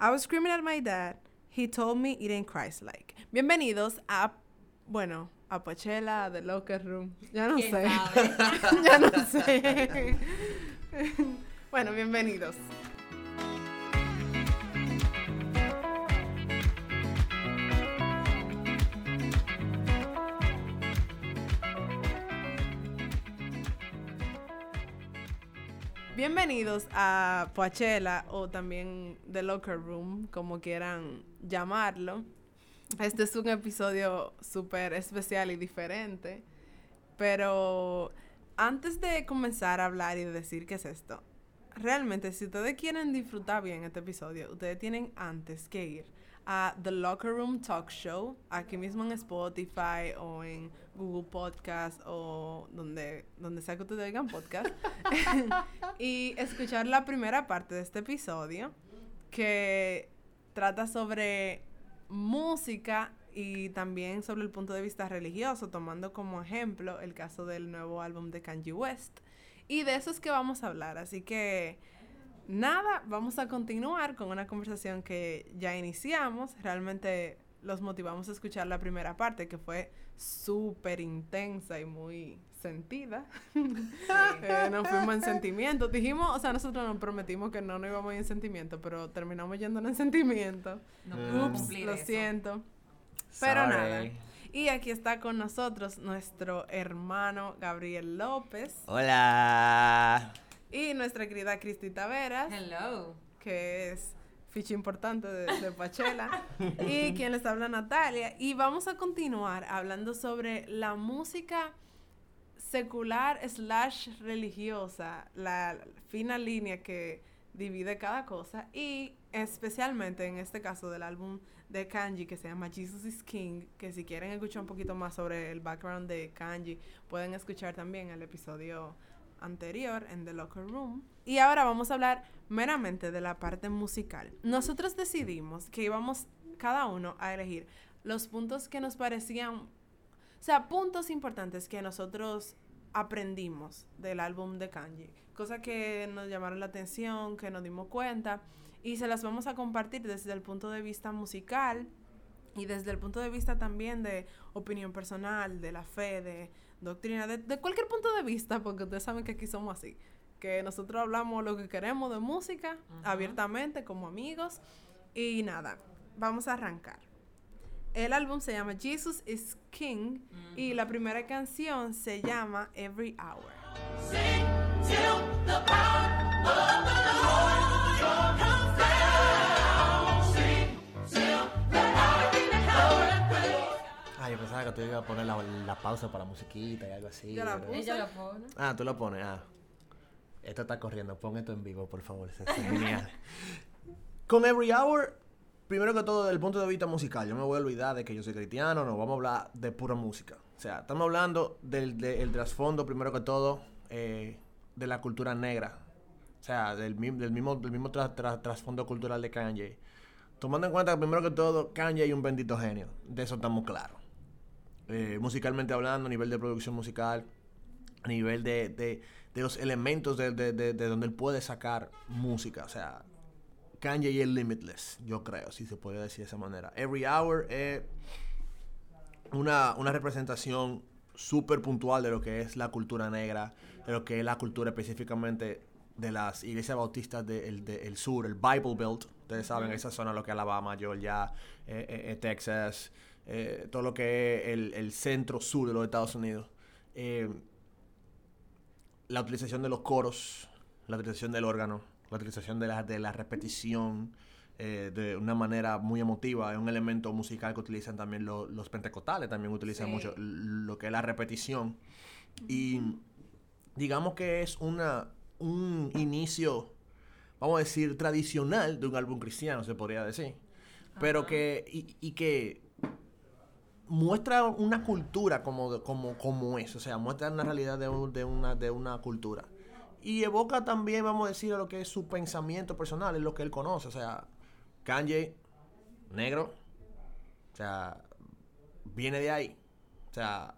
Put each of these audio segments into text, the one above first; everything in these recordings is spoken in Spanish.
I was screaming at my dad. He told me it ain't Christ-like. Bienvenidos a, bueno, a Pochela, The Locker Room. Ya no ¿Quién sé. ya no sé. bueno, bienvenidos. Bienvenidos a Poachella o también The Locker Room, como quieran llamarlo. Este es un episodio súper especial y diferente, pero antes de comenzar a hablar y de decir qué es esto, realmente si ustedes quieren disfrutar bien este episodio, ustedes tienen antes que ir a The Locker Room Talk Show, aquí mismo en Spotify o en Google Podcast o donde, donde sea que ustedes oigan podcast, y escuchar la primera parte de este episodio que trata sobre música y también sobre el punto de vista religioso, tomando como ejemplo el caso del nuevo álbum de Kanye West. Y de eso es que vamos a hablar, así que nada, vamos a continuar con una conversación que ya iniciamos. Realmente los motivamos a escuchar la primera parte, que fue súper intensa y muy sentida. Eh, nos fuimos en sentimiento. Dijimos, o sea, nosotros nos prometimos que no nos íbamos a ir en sentimiento, pero terminamos yéndonos en sentimiento. No Ups, lo eso. siento. Pero Sorry. nada. Y aquí está con nosotros nuestro hermano Gabriel López Hola. Y nuestra querida Cristi Taveras, Hello. que es ficha importante de, de Pachela, y quien les habla Natalia. Y vamos a continuar hablando sobre la música secular slash religiosa, la fina línea que divide cada cosa y especialmente en este caso del álbum de Kanji que se llama Jesus is King, que si quieren escuchar un poquito más sobre el background de Kanji, pueden escuchar también el episodio anterior en The Locker Room. Y ahora vamos a hablar meramente de la parte musical. Nosotros decidimos que íbamos cada uno a elegir los puntos que nos parecían, o sea, puntos importantes que nosotros aprendimos del álbum de Kanji, cosas que nos llamaron la atención, que nos dimos cuenta y se las vamos a compartir desde el punto de vista musical y desde el punto de vista también de opinión personal, de la fe, de doctrina, de, de cualquier punto de vista, porque ustedes saben que aquí somos así, que nosotros hablamos lo que queremos de música abiertamente como amigos y nada, vamos a arrancar. El álbum se llama Jesus is King y la primera canción se llama Every Hour. Pensaba que tú ibas a poner la, la pausa para musiquita y algo así. Ya la puse. Ella lo pone. Ah, tú lo pones. Ah. Esto está corriendo. Pon esto en vivo, por favor. Es, es genial. Con Every Hour, primero que todo, desde el punto de vista musical, yo me voy a olvidar de que yo soy cristiano, no vamos a hablar de pura música. O sea, estamos hablando del, del trasfondo, primero que todo, eh, de la cultura negra. O sea, del, mi- del mismo, del mismo tra- tra- trasfondo cultural de Kanye. Tomando en cuenta que primero que todo, Kanye es un bendito genio. De eso estamos claros. Eh, musicalmente hablando, a nivel de producción musical, a nivel de, de- de los elementos de, de- de- de donde él puede sacar música. O sea, Kanye es limitless, yo creo, si se puede decir de esa manera. Every Hour es una, una representación súper puntual de lo que es la cultura negra, de lo que es la cultura específicamente de las iglesias bautistas del de- el sur, el Bible Belt. Ustedes saben, esa zona, lo que es Alabama, Georgia, eh, eh, eh, Texas, eh, todo lo que es el, el centro sur de los Estados Unidos. Eh, la utilización de los coros, la utilización del órgano, la utilización de la, de la repetición eh, de una manera muy emotiva. Es un elemento musical que utilizan también lo- los pentecostales, también utilizan Sí. mucho lo que es la repetición. Y digamos que es una, un inicio, vamos a decir, tradicional de un álbum cristiano, se podría decir. Pero Ajá. que, y, y que muestra una cultura como, como, como es, o sea, muestra una realidad de, un- de, una, de una cultura. Y evoca también, vamos a decir, lo que es su pensamiento personal, es lo que él conoce, o sea, Kanye, negro, o sea, viene de ahí. O sea,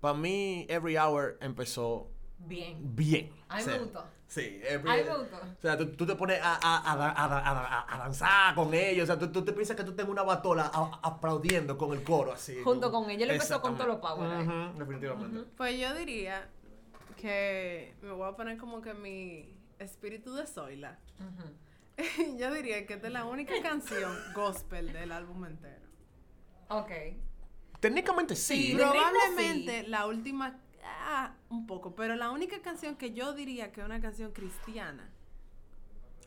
para mí, Every Hour empezó Bien. bien. A mí O sea, me gustó. Sí, every- Ay, me gustó. O sea, tú, tú te pones a, a, a, a, a- a- a danzar con ellos. O sea, tú, tú te piensas que tú tengas una batola a- aplaudiendo con el coro así. Junto con ella. Él empezó con todos los power ahí. Ujú, definitivamente. Pues yo diría que me voy a poner como que mi espíritu de Zoila. Ujú. yo diría que esta es la única canción gospel del álbum entero. Ok. Técnicamente sí. Sí. Probablemente sí. la última, ah, un poco, pero la única canción que yo diría que es una canción cristiana.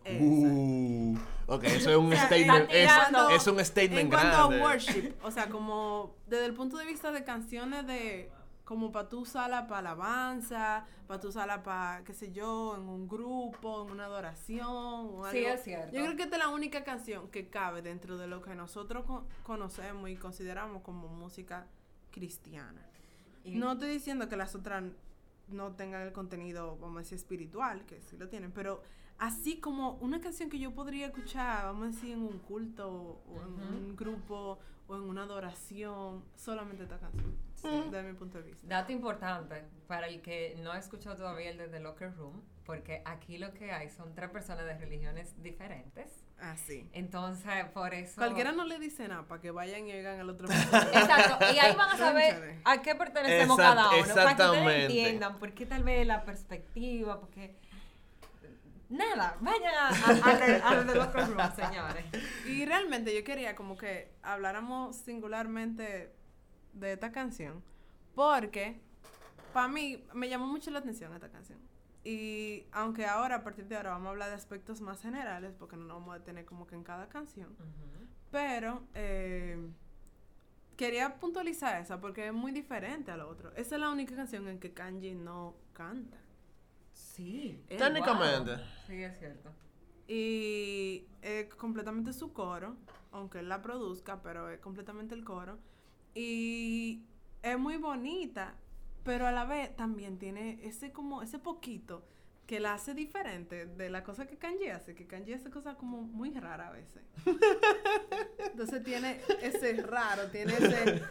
Uh, ok, eso es un O sea, statement. en- Es, cuando- es un statement En cuanto grande. a worship, o sea, como desde el punto de vista de canciones de como para tú usarla para alabanza, para tú usarla para, qué sé yo, en un grupo, en una adoración. O Sí, es cierto. Yo creo que esta es la única canción que cabe dentro de lo que nosotros co- conocemos y consideramos como música cristiana. Y- No estoy diciendo que las otras no tengan el contenido, vamos a decir, espiritual, que sí lo tienen, pero así como una canción que yo podría escuchar, vamos a decir, en un culto o en un grupo o en una adoración, solamente esta canción, desde mi punto de vista. Dato importante para el que no ha escuchado todavía el de The Locker Room, porque aquí lo que hay son tres personas de religiones diferentes. Así. Entonces, por eso. Cualquiera no le dice nada para que vayan y oigan el otro episodio. Exacto, y ahí van a saber a qué pertenecemos Exact- cada uno, para que ustedes exactamente. entiendan por qué tal vez la perspectiva, porque nada, vayan a, a, a, a The Locker Room, señores. Y realmente yo quería como que habláramos singularmente de esta canción, porque para mí me llamó mucho la atención esta canción. Y aunque ahora, a partir de ahora, vamos a hablar de aspectos más generales, porque no nos vamos a detener como que en cada canción, pero eh, quería puntualizar esa, porque es muy diferente a lo otro. Esa es la única canción en que Kanji no canta. Sí. Eh, Técnicamente. Sí, es cierto. Y es completamente su coro, aunque él la produzca, pero es completamente el coro. Y es muy bonita, pero a la vez también tiene ese como, ese poquito que la hace diferente de la cosa que Kanji hace, que Kanji hace cosas como muy raras a veces. Entonces tiene ese raro, tiene ese...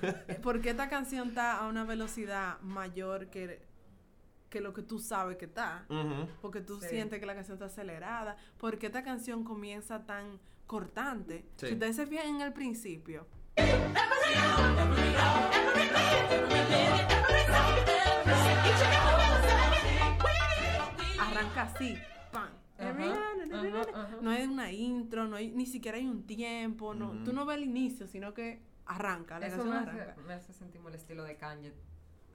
Porque esta canción está a una velocidad mayor que, que lo que tú sabes que está Ujú. porque tú Sí. sientes que la canción está acelerada, porque esta canción comienza tan cortante. Sí. Si ustedes se fijan en el principio, arranca así, ¡pam! Ajá. No hay una intro, no hay, ni siquiera hay un tiempo, no, tú no ves el inicio, sino que arranca, la Eso canción me hace, arranca. me hace sentir el estilo de Kanye.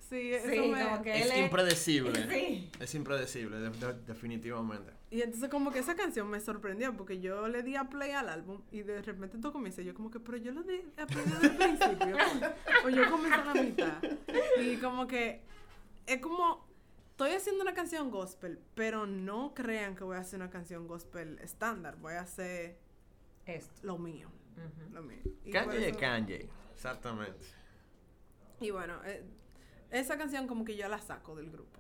Sí, eso Sí, me- como que Es él es... impredecible. Sí. Es impredecible, de- de- definitivamente. Y entonces como que esa canción me sorprendió porque yo le di a play al álbum y de repente todo comienza y yo como que, pero yo lo di a play desde el principio. o yo comencé a la mitad. Y como que es como, estoy haciendo una canción gospel, pero no crean que voy a hacer una canción gospel estándar. Voy a hacer Esto. lo mío. Lo mío. Y Kanye de Kanye. Exactamente. Y bueno, eh, esa canción como que yo la saco del grupo.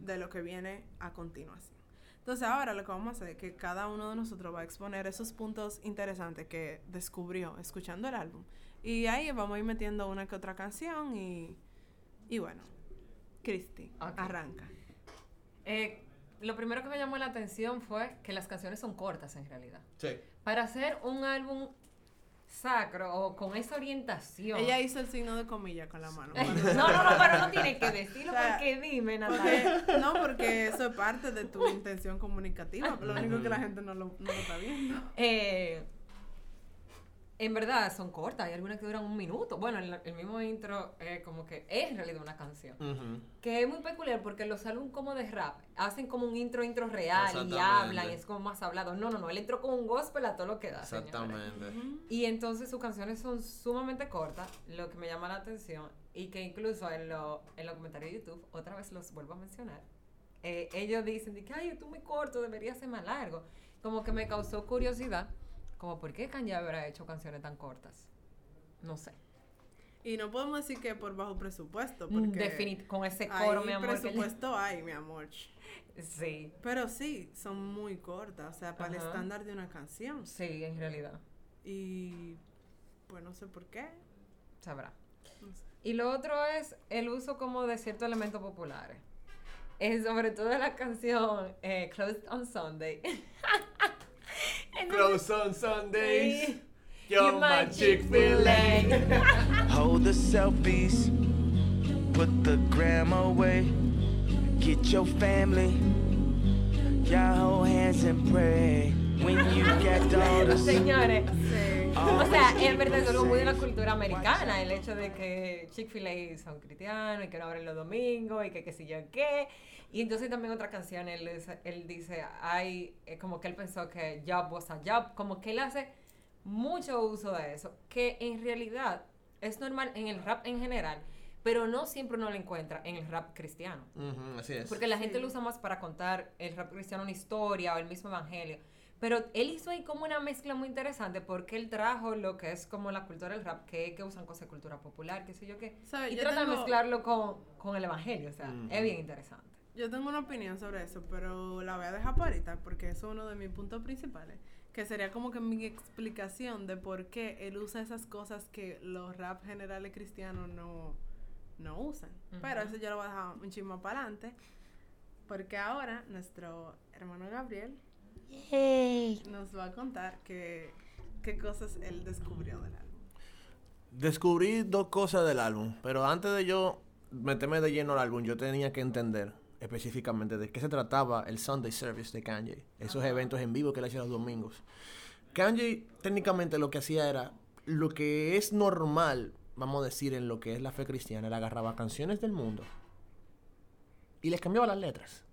De lo que viene a continuación. Entonces ahora lo que vamos a hacer es que cada uno de nosotros va a exponer esos puntos interesantes que descubrió escuchando el álbum. Y ahí vamos a ir metiendo una que otra canción y, y bueno, Cristi, Ok. arranca. Eh, lo primero que me llamó la atención fue que las canciones son cortas en realidad. Sí. Para hacer un álbum sacro o con esa orientación. Ella hizo el signo de comilla con la mano. no, no, no, pero no tiene que decirlo O sea, porque dime, Natalia. Porque, no, porque eso es parte de tu intención comunicativa, pero lo único que la gente no lo, no lo está viendo. Eh, en verdad son cortas, hay algunas que duran un minuto. Bueno, el, el mismo intro eh, como que es en realidad una canción. Que es muy peculiar porque los álbumes como de rap hacen como un intro, intro real y hablan y es como más hablado. No, no, no, él entró con un gospel a todo lo que da. Exactamente. Y entonces sus canciones son sumamente cortas, lo que me llama la atención y que incluso en, lo- en los comentarios de YouTube, otra vez los vuelvo a mencionar, eh, ellos dicen de que, ay, tú muy corto, debería ser más largo. Como que me causó curiosidad, como por qué Kanye habrá hecho canciones tan cortas. No sé. Y no podemos decir que por bajo presupuesto, porque Definit con ese coro, mi amor. que- presupuesto hay, mi amor. Sí, Pero sí, son muy cortas, o sea, para el estándar de una canción. sí, en realidad. Y pues no sé por qué. Sabrá. No sé. Y lo otro es el uso como de ciertos elementos populares. es sobre todo la canción eh, Closed on Sunday. Close on Sundays. Sí. You're my Chick-fil-A. Hold the selfies, put the gram away. Get your family, y'all hold hands and pray. When you get all the Señores, Sí. O sea, en verdad es algo muy de la cultura americana, el hecho de que Chick-fil-A son cristianos y que no abren los domingos y que qué sé yo qué. Y entonces también otra canción, él, dice- él dice, hay, eh, como que él pensó que job was a job, como que él hace mucho uso de eso, que en realidad es normal en el rap en general, pero no siempre uno lo encuentra en el rap cristiano. Ujú, así es. Porque la gente Sí. lo usa más para contar el rap cristiano una historia o el mismo evangelio. Pero él hizo ahí como una mezcla muy interesante porque él trajo lo que es como la cultura del rap, que, que usan cosas de cultura popular, qué sé yo qué. ¿Sabes? Y Yo trata de tengo- mezclarlo con, con el evangelio. O sea, Ujú. es bien interesante. Yo tengo una opinión sobre eso, pero la voy a dejar para ahorita porque eso es uno de mis puntos principales. Que sería como que mi explicación de por qué él usa esas cosas que los rap generales cristianos no, no usan. Pero Ujú. eso yo lo voy a dejar un chismo para adelante. Porque ahora nuestro hermano Gabriel nos va a contar que, qué cosas él descubrió del álbum. Descubrí dos cosas del álbum, pero antes de yo meterme de lleno al álbum, yo tenía que entender específicamente de qué se trataba el Sunday Service de Kanye, esos eventos en vivo que él hacía los domingos. Kanye técnicamente lo que hacía era lo que es normal, vamos a decir, en lo que es la fe cristiana, él agarraba canciones del mundo y les cambiaba las letras.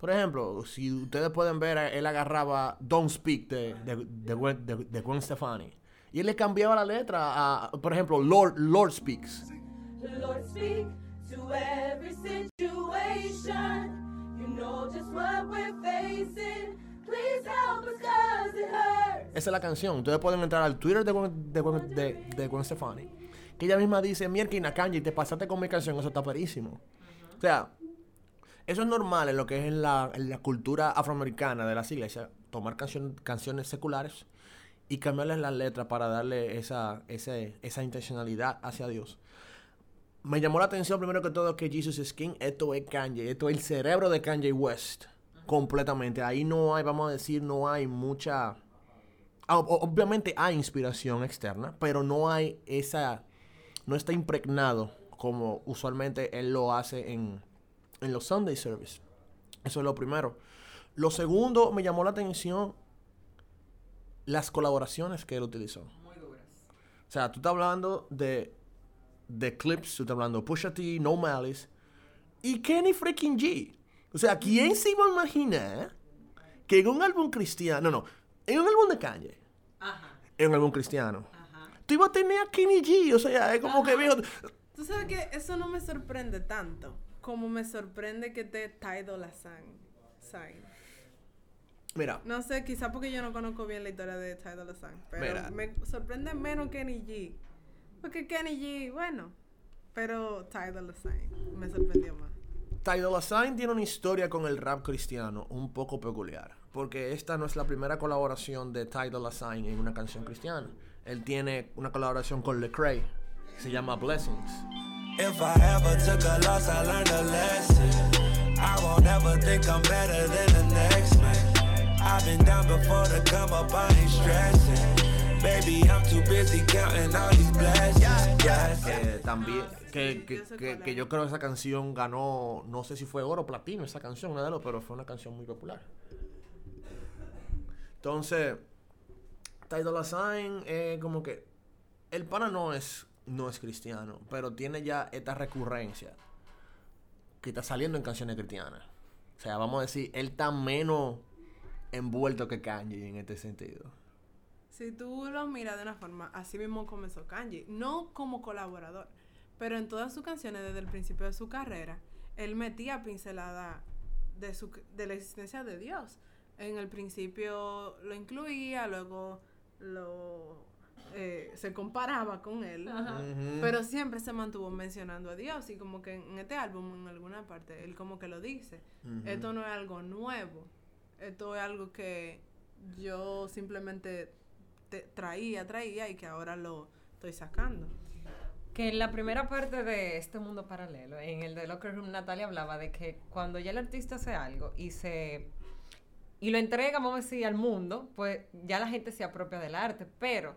Por ejemplo, si ustedes pueden ver, él agarraba Don't Speak de, de, de, Gwen, de- de Gwen Stefani. Y él le cambiaba la letra a, por ejemplo, Lord, Lord Speaks. Lord, speak to every situation. You know just what we're facing. Please help us cause it hurts. Esa es la canción. Ustedes pueden entrar al Twitter de Gwen, de Gwen- de- de Gwen Stefani. Que ella misma dice, mierda, Kanye, te pasaste con mi canción, eso está perísimo. O sea, eso es normal en lo que es en la, en la cultura afroamericana de las iglesias, tomar canción- canciones seculares y cambiarles las letras para darle esa, ese- esa intencionalidad hacia Dios. Me llamó la atención primero que todo que Jesus is King, esto es Kanye, esto es el cerebro de Kanye West, completamente. Ahí no hay, vamos a decir, no hay mucha... Ah, Obviamente hay inspiración externa, pero no hay esa... No está impregnado como usualmente él lo hace en, en los Sunday Service. Eso es lo primero. Lo segundo, me llamó la atención las colaboraciones que él utilizó. Muy duras. O sea, tú estás hablando de, de clips, tú estás hablando de Pusha T, No Malice y Kenny freaking G. O sea, ¿quién se iba a imaginar que en un álbum cristiano, no, no, en un álbum de Kanye, Ajá, en un álbum cristiano, ajá. tú ibas a tener a Kenny G? O sea, es como que viejo. Tú sabes que eso no me sorprende tanto como me sorprende que te Ty Dolla Sign. Mira, No sé, quizá porque yo no conozco bien la historia de Dolla Sign, pero Mira. me sorprende menos Kenny G. Porque Kenny G, bueno, pero Dolla Sign me sorprendió más. Dolla Sign tiene una historia con el rap cristiano un poco peculiar. Porque esta no es la primera colaboración de Dolla Sign en una canción cristiana. Él tiene una colaboración con Lecrae. Se llama Blessings. If I ever took a loss, I learned a lesson. I won't ever think I'm better than the next man. I've been down before to come up, I ain't stressing. Baby, I'm too busy counting all these blessings. Eh, también, que, que, que- que yo creo que esa canción ganó, no sé si fue oro o platino esa canción, nada de lo, pero fue una canción muy popular. Entonces, Ty Dolla Sign, eh, como que el pana no es, no es cristiano, pero tiene ya esta recurrencia que está saliendo en canciones cristianas. O sea, vamos a decir, él está menos envuelto que Kanye en este sentido. Si tú lo miras de una forma, así mismo comenzó Kanye. No como colaborador, pero en todas sus canciones desde el principio de su carrera, él metía pincelada de, su, de la existencia de Dios. En el principio lo incluía, luego lo eh, se comparaba con él. Pero siempre se mantuvo mencionando a Dios y como que en este álbum, en alguna parte, él como que lo dice. Esto no es algo nuevo. Esto es algo que yo simplemente te- traía, traía y que ahora lo estoy sacando. Que en la primera parte de este mundo paralelo, en el de Locker Room, Natalia hablaba de que cuando ya el artista hace algo y se y lo entrega, vamos a decir, al mundo, pues ya la gente se apropia del arte. Pero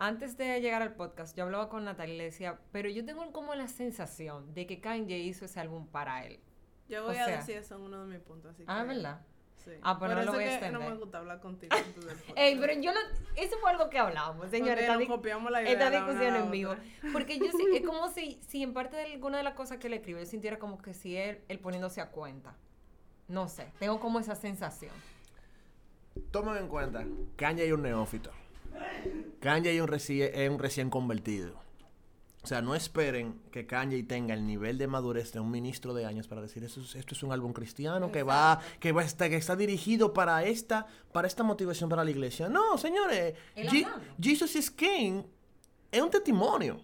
antes de llegar al podcast, yo hablaba con Natalia y le decía, pero yo tengo como la sensación de que Kanye hizo ese álbum para él. Yo voy O a sea- decir eso en uno de mis puntos. Así Ah, que- ¿verdad? Sí. Ah, pues Por no lo voy a que no extender. me gusta hablar contigo. Ey, pero yo no, eso fue algo que hablamos, señores. Porque esta copiamos la idea esta discusión en vivo. Porque yo sí, es como si, si en parte de alguna de las cosas que le escribe, yo sintiera como que si él, él poniéndose a cuenta. No sé, tengo como esa sensación. Tomen en cuenta, Kanye es un neófito. Kanye es un, reci- es un recién convertido. O sea, no esperen que Kanye tenga el nivel de madurez de un ministro de años para decir eso es- esto es un álbum cristiano que va que va a estar- que está dirigido para esta para esta motivación para la iglesia. No, señores, Je-. Jesus is King es un testimonio.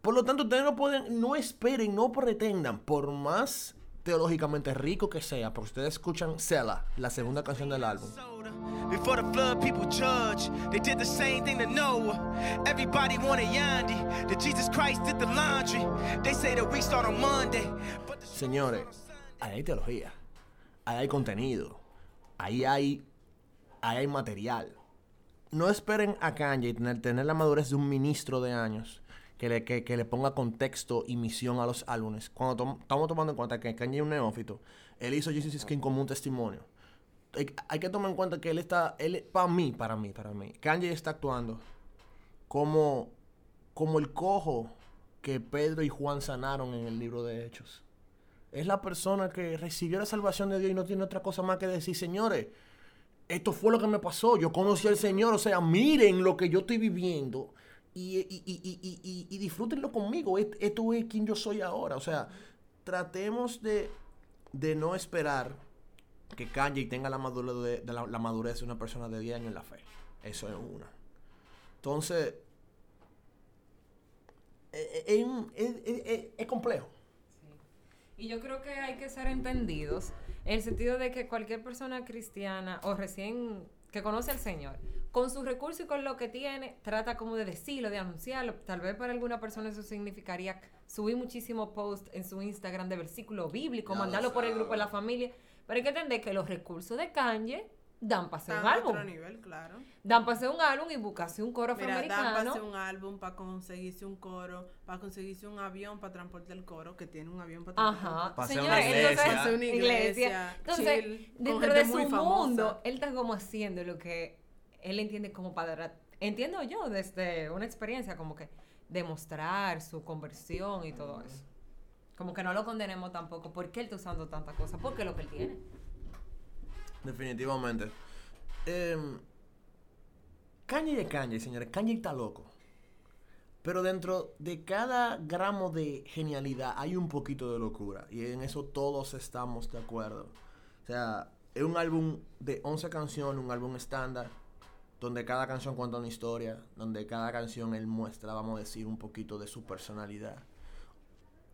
Por lo tanto, ustedes no pueden, no esperen, no pretendan, por más teológicamente rico que sea, porque ustedes escuchan Sela, la segunda canción del álbum. Before the flood, people judge. They did the same thing to Noah. Everybody wanted Yandy. That Jesus Christ did the laundry. They say that we start on Monday. But the Señores, ahí hay teología, ahí hay contenido, ahí hay, ahí hay material. No esperen a Kanye tener, tener la madurez de un ministro de años que le, que, le ponga contexto y misión a los álbumes. Cuando estamos tomando en cuenta que Kanye es un neófito, él hizo Jesus is King como un testimonio. Hay, hay que tomar en cuenta que él está, él, para mí, para mí, para mí, Kanye está actuando como, como el cojo que Pedro y Juan sanaron en el libro de Hechos. Es la persona que recibió la salvación de Dios y no tiene otra cosa más que decir, señores, esto fue lo que me pasó, yo conocí al Señor, o sea, miren lo que yo estoy viviendo y, y, y, disfrútenlo conmigo, esto es quien yo soy ahora, o sea, tratemos de, de no esperar que Kanye tenga la madurez de, la, madurez de una persona de 10 años en la fe, eso es una. Entonces, es, es- es- es- es complejo. Y yo creo que hay que ser entendidos en el sentido de que cualquier persona cristiana o recién que conoce al Señor, con sus recursos y con lo que tiene, trata como de decirlo, de anunciarlo. Tal vez para alguna persona eso significaría subir muchísimos posts en su Instagram de versículo bíblico, Ya mandarlo por el grupo de la familia. Pero hay que entender que los recursos de Kanye dan para hacer Están un álbum. otro nivel, claro. Dan para hacer un álbum y buscarse un coro Mira, dan para afroamericano. hacer un álbum, para conseguirse un coro, para conseguirse un avión para transportar el coro, que tiene un avión para transportar el Ajá, señores, una entonces, iglesia. Pa' hacer una iglesia, Entonces, chill, dentro de su famosa. mundo, él está como haciendo lo que él entiende como para, entiendo yo desde una experiencia como que demostrar su conversión y todo eso. Como que no lo condenemos tampoco, porque él está usando tantas cosas, porque es lo que él tiene. Definitivamente. Em, Kanye es Kanye, señores. Kanye está loco. Pero dentro de cada gramo de genialidad hay un poquito de locura. Y en eso todos estamos de acuerdo. O sea, es un álbum de 11 canciones, un álbum estándar, donde cada canción cuenta una historia, donde cada canción él muestra, vamos a decir, un poquito de su personalidad.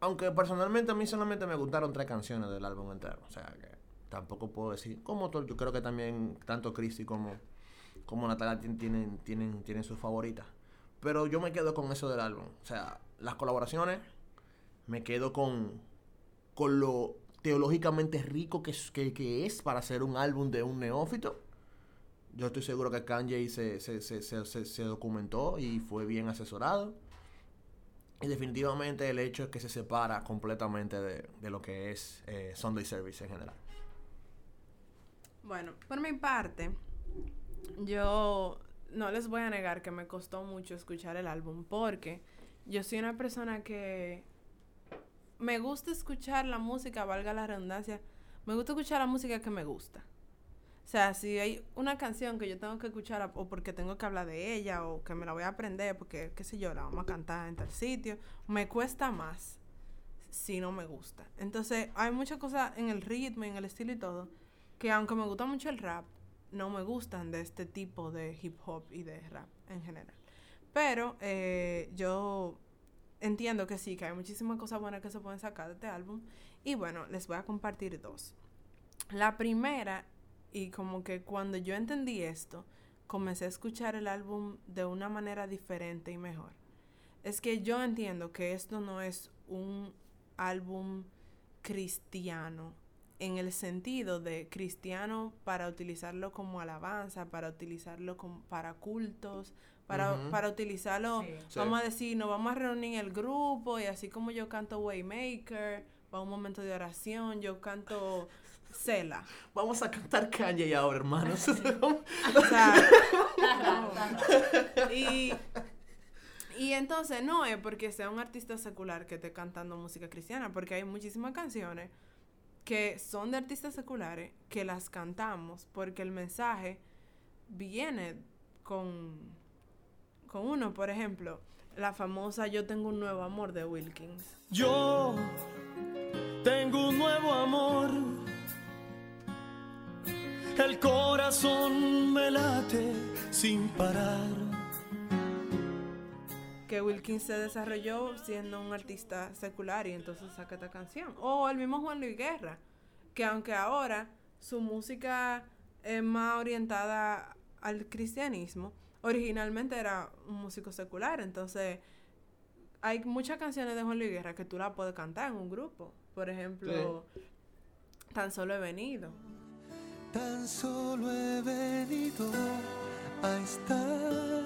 Aunque personalmente a mí solamente me gustaron tres canciones del álbum entero. O sea, que tampoco puedo decir. Como todo, yo creo que también tanto Christy como, como Natalia tien- tienen, tienen, tienen sus favoritas. Pero yo me quedo con eso del álbum. O sea, las colaboraciones, me quedo con, con lo teológicamente rico que que, es para hacer un álbum de un neófito. Yo estoy seguro que Kanye se, se, se- se documentó y fue bien asesorado. Y definitivamente el hecho es que se separa completamente de, de lo que es eh, Sunday Service en general. Bueno, por mi parte, yo no les voy a negar que me costó mucho escuchar el álbum porque yo soy una persona que me gusta escuchar la música, valga la redundancia, me gusta escuchar la música que me gusta. O sea, si hay una canción que yo tengo que escuchar o porque tengo que hablar de ella o que me la voy a aprender porque, qué sé yo, la vamos a cantar en tal sitio, me cuesta más si no me gusta. Entonces, hay muchas cosas en el ritmo, en el estilo y todo, que aunque me gusta mucho el rap, no me gustan de este tipo de hip hop y de rap en general. Pero eh, yo entiendo que sí, que hay muchísimas cosas buenas que se pueden sacar de este álbum. Y bueno, les voy a compartir dos. La primera, y como que cuando yo entendí esto, comencé a escuchar el álbum de una manera diferente y mejor. es que yo entiendo que esto no es un álbum cristiano en el sentido de cristiano para utilizarlo como alabanza, para utilizarlo como para cultos, para, para utilizarlo, Sí. Sí. vamos a decir, nos vamos a reunir el grupo y así como yo canto Waymaker, para un momento de oración, yo canto Cela. Vamos a cantar Kanye ahora, hermanos. O sea, y, y entonces no es porque sea un artista secular que esté cantando música cristiana, porque hay muchísimas canciones que son de artistas seculares que las cantamos porque el mensaje viene con, con uno. Por ejemplo, la famosa Yo tengo un nuevo amor de Wilkins. Yo tengo un nuevo amor. El corazón me late sin parar. Que Wilkins se desarrolló siendo un artista secular y entonces saca esta canción. O el mismo Juan Luis Guerra, que aunque ahora su música es más orientada al cristianismo, originalmente era un músico secular, entonces hay muchas canciones de Juan Luis Guerra que tú las puedes cantar en un grupo. Por ejemplo, Tan solo he venido. Tan solo he venido a estar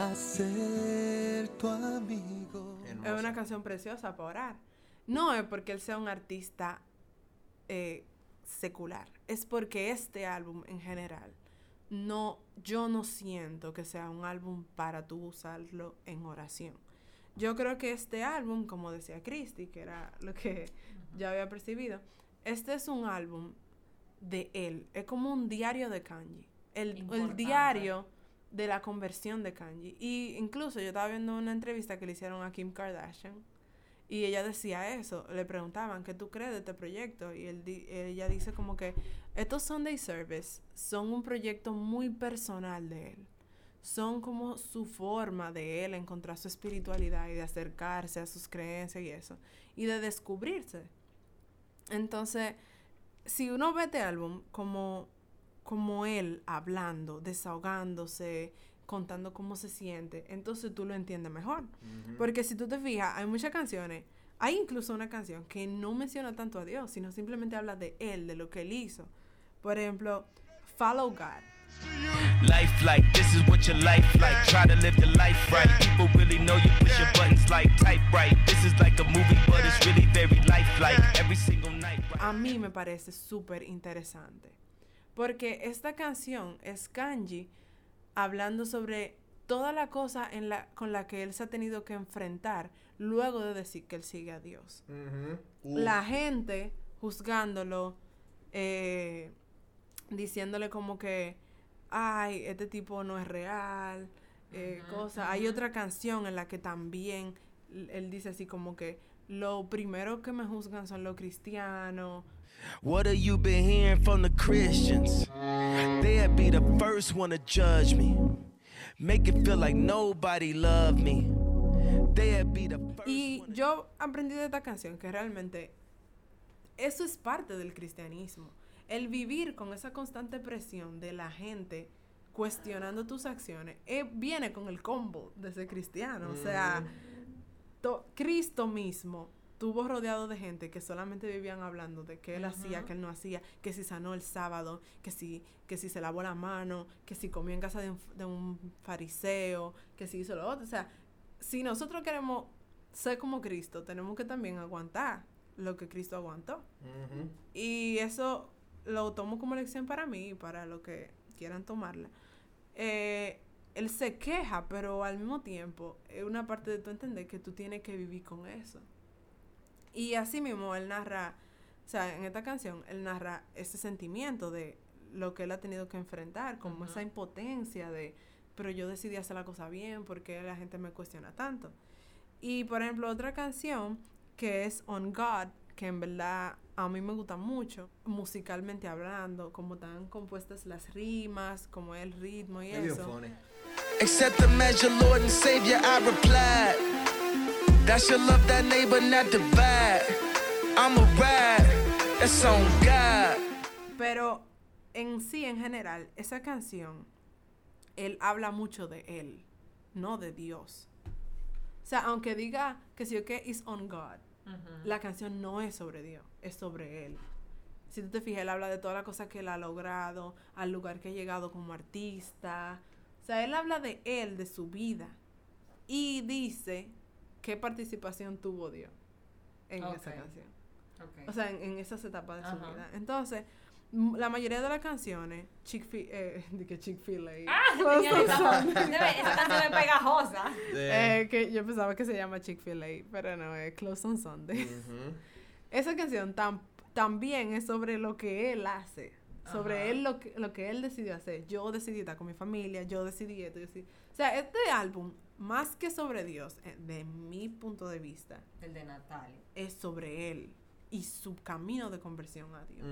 a ser tu amigo. Es una canción preciosa para orar. No es porque él sea un artista eh, secular, es porque este álbum en general, no, yo no siento que sea un álbum para tú usarlo en oración. Yo creo que este álbum, como decía Christy, que era lo que yo había percibido, este es un álbum de él, es como un diario de Kanji. El, el diario de la conversión de Kanji. Y incluso yo estaba viendo una entrevista que le hicieron a Kim Kardashian y ella decía eso, le preguntaban, ¿qué tú crees de este proyecto? Y él ella dice como que estos Sunday Service son un proyecto muy personal de él. Son como su forma de él encontrar su espiritualidad y de acercarse a sus creencias y eso. Y de descubrirse. Entonces, si uno ve este álbum como, como él hablando, desahogándose, contando cómo se siente, entonces tú lo entiendes mejor. Porque si tú te fijas, hay muchas canciones, hay incluso una canción que no menciona tanto a Dios, sino simplemente habla de él, de lo que él hizo. Por ejemplo, Follow God. Life like this is what your life like. Try to live your life right. People really know you push your buttons like type right. This is like a movie, but it's really very lifelike. Every single night. right? a mí me parece súper interesante. Porque esta canción es Kanji hablando sobre toda la cosa en la, con la que él se ha tenido que enfrentar luego de decir que él sigue a Dios. Uh. La gente juzgándolo, eh, diciéndole como que, ay, este tipo no es real, eh, cosa. Hay otra canción en la que también él dice así como que lo primero que me juzgan son los cristianos. What have you been hearing from the Christians? They'd be the first one to judge me. Make it feel like nobody loved me. They'd be the first Y one to- yo aprendí de esta canción que realmente eso es parte del cristianismo. El vivir con esa constante presión de la gente cuestionando tus acciones eh, viene con el combo de ser cristiano. O sea, to- Cristo mismo estuvo rodeado de gente que solamente vivían hablando de qué él hacía, qué él no hacía, que si sanó el sábado, que si, que si se lavó la mano, que si comió en casa de un, de un fariseo, que si hizo lo otro. O sea, si nosotros queremos ser como Cristo, tenemos que también aguantar lo que Cristo aguantó. Y eso lo tomo como lección para mí y para los que quieran tomarla. Eh, él se queja, pero al mismo tiempo es una parte de tu entender que tú tienes que vivir con eso. Y así mismo él narra, o sea, en esta canción, él narra ese sentimiento de lo que él ha tenido que enfrentar, como esa impotencia de, pero yo decidí hacer la cosa bien, porque la gente me cuestiona tanto? Y por ejemplo, otra canción que es On God, que en verdad a mí me gusta mucho, musicalmente hablando, como están compuestas las rimas, como el ritmo y Es bien eso. funny. Accept as your Lord and Savior, I replied. That's your love, that neighbor, not divide. I'm a ride, that's on God. Pero en sí, en general, esa canción, él habla mucho de él. no de Dios. O sea, aunque diga que si o que is on God, la canción no es sobre Dios, es sobre él. Si tú te fijas, él habla de todas las cosas que él ha logrado, al lugar que ha llegado como artista. O sea, él habla de él, de su vida. Y dice qué participación tuvo Dios en esa canción. O sea, en, en esas etapas de su vida. Entonces, la mayoría de las canciones, Chick-fil- eh, de que Chick-fil-A. Ah, esa canción es pegajosa. Eh, que yo pensaba que se llama Chick-fil-A, pero no, es Close on Sunday. Esa canción tam- también es sobre lo que él hace, sobre Ajá. él lo que, lo que él decidió hacer. Yo decidí estar con mi familia, yo decidí esto, yo decidí... O sea, este álbum, más que sobre Dios, eh, de mi punto de vista, El de Natalia. es sobre él y su camino de conversión a Dios.